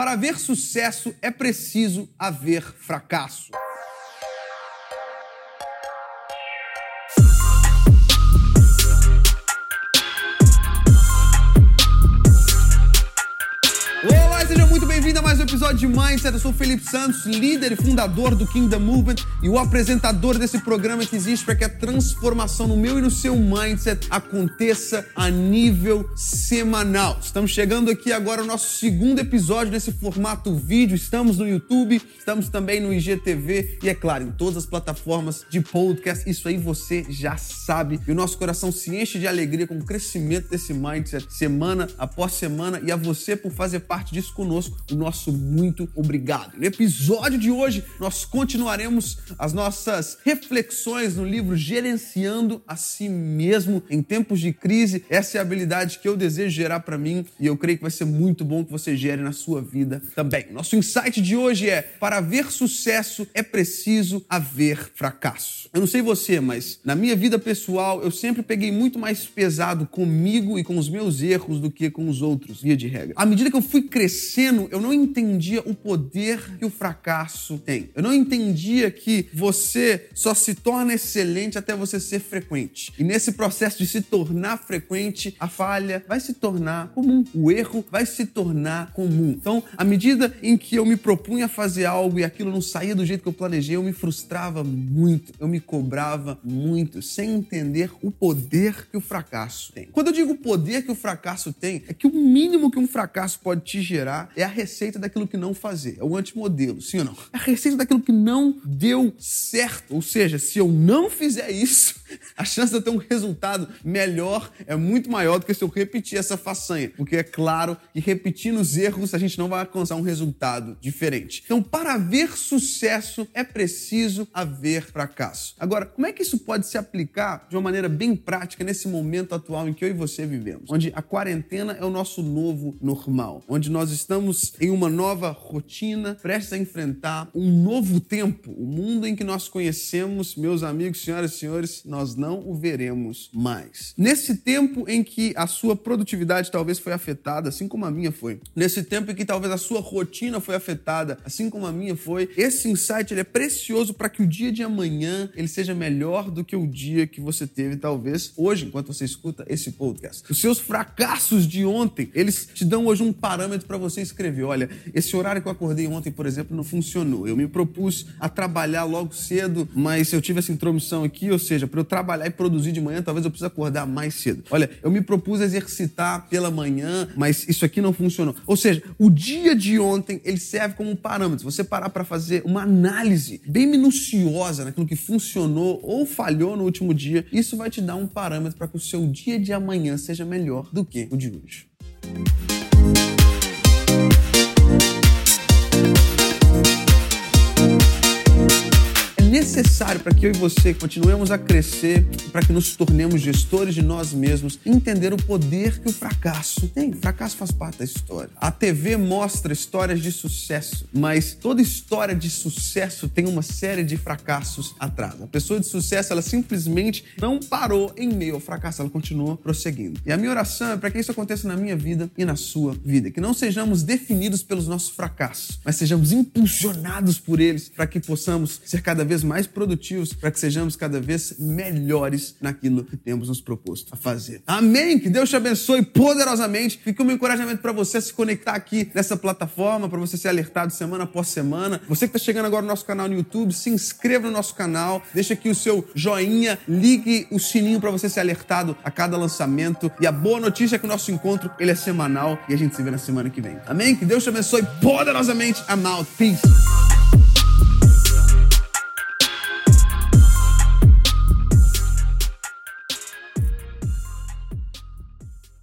Para haver sucesso é preciso haver fracasso. De Mindset. Eu sou o Felipe Santos, líder e fundador do Kingdom Movement e o apresentador desse programa que existe para que a transformação no meu e no seu mindset aconteça a nível semanal. Estamos chegando aqui agora ao nosso segundo episódio nesse formato vídeo. Estamos no YouTube, estamos também no IGTV e, é claro, em todas as plataformas de podcast. Isso aí você já sabe. E o nosso coração se enche de alegria com o crescimento desse mindset semana após semana e a você por fazer parte disso conosco. O nosso muito obrigado. No episódio de hoje, nós continuaremos as nossas reflexões no livro Gerenciando a Si Mesmo em Tempos de Crise. Essa é a habilidade que eu desejo gerar para mim e eu creio que vai ser muito bom que você gere na sua vida também. Nosso insight de hoje é: para haver sucesso é preciso haver fracasso. Eu não sei você, mas na minha vida pessoal eu sempre peguei muito mais pesado comigo e com os meus erros do que com os outros, via de regra. À medida que eu fui crescendo, eu não entendia o poder que o fracasso tem. Eu não entendia que você só se torna excelente até você ser frequente. E nesse processo de se tornar frequente, a falha vai se tornar comum, o erro vai se tornar comum. Então, à medida em que eu me propunha fazer algo e aquilo não saía do jeito que eu planejei, eu me frustrava muito, eu me cobrava muito, sem entender o poder que o fracasso tem. Quando eu digo o poder que o fracasso tem, é que o mínimo que um fracasso pode te gerar é a receita daquilo que não fazer. É o antimodelo, sim ou não? É a receita daquilo que não deu certo. Ou seja, se eu não fizer isso, a chance de eu ter um resultado melhor é muito maior do que se eu repetir essa façanha. Porque é claro que repetindo os erros a gente não vai alcançar um resultado diferente. Então, para haver sucesso é preciso haver fracasso. Agora, como é que isso pode se aplicar de uma maneira bem prática nesse momento atual em que eu e você vivemos? Onde a quarentena é o nosso novo normal, onde nós estamos em uma nova rotina, prestes a enfrentar um novo tempo, o mundo em que nós conhecemos, meus amigos, senhoras e senhores, nós não o veremos mais. Nesse tempo em que a sua produtividade talvez foi afetada, assim como a minha foi, nesse tempo em que talvez a sua rotina foi afetada, assim como a minha foi, esse insight ele é precioso para que o dia de amanhã ele seja melhor do que o dia que você teve talvez hoje, enquanto você escuta esse podcast. Os seus fracassos de ontem, eles te dão hoje um parâmetro para você escrever. Olha, esse horário que eu acordei ontem, por exemplo, não funcionou. Eu me propus a trabalhar logo cedo, mas eu tive essa intromissão aqui, ou seja, para eu trabalhar e produzir de manhã, talvez eu precise acordar mais cedo. Olha, eu me propus exercitar pela manhã, mas isso aqui não funcionou. Ou seja, o dia de ontem, ele serve como um parâmetro. Você parar para fazer uma análise bem minuciosa naquilo que funcionou ou falhou no último dia, isso vai te dar um parâmetro para que o seu dia de amanhã seja melhor do que o de hoje. Necessário para que eu e você continuemos a crescer, para que nos tornemos gestores de nós mesmos, entender o poder que o fracasso tem. O fracasso faz parte da história. A TV mostra histórias de sucesso, mas toda história de sucesso tem uma série de fracassos atrás. A pessoa de sucesso, ela simplesmente não parou em meio ao fracasso, ela continuou prosseguindo. E a minha oração é para que isso aconteça na minha vida e na sua vida, que não sejamos definidos pelos nossos fracassos, mas sejamos impulsionados por eles para que possamos ser cada vez mais produtivos, para que sejamos cada vez melhores naquilo que temos nos proposto a fazer. Amém? Que Deus te abençoe poderosamente. Fica meu encorajamento para você se conectar aqui nessa plataforma, para você ser alertado semana após semana. Você que está chegando agora no nosso canal no YouTube, se inscreva no nosso canal, deixa aqui o seu joinha, ligue o sininho para você ser alertado a cada lançamento. E a boa notícia é que o nosso encontro ele é semanal e a gente se vê na semana que vem. Amém? Que Deus te abençoe poderosamente. I'm out. Peace.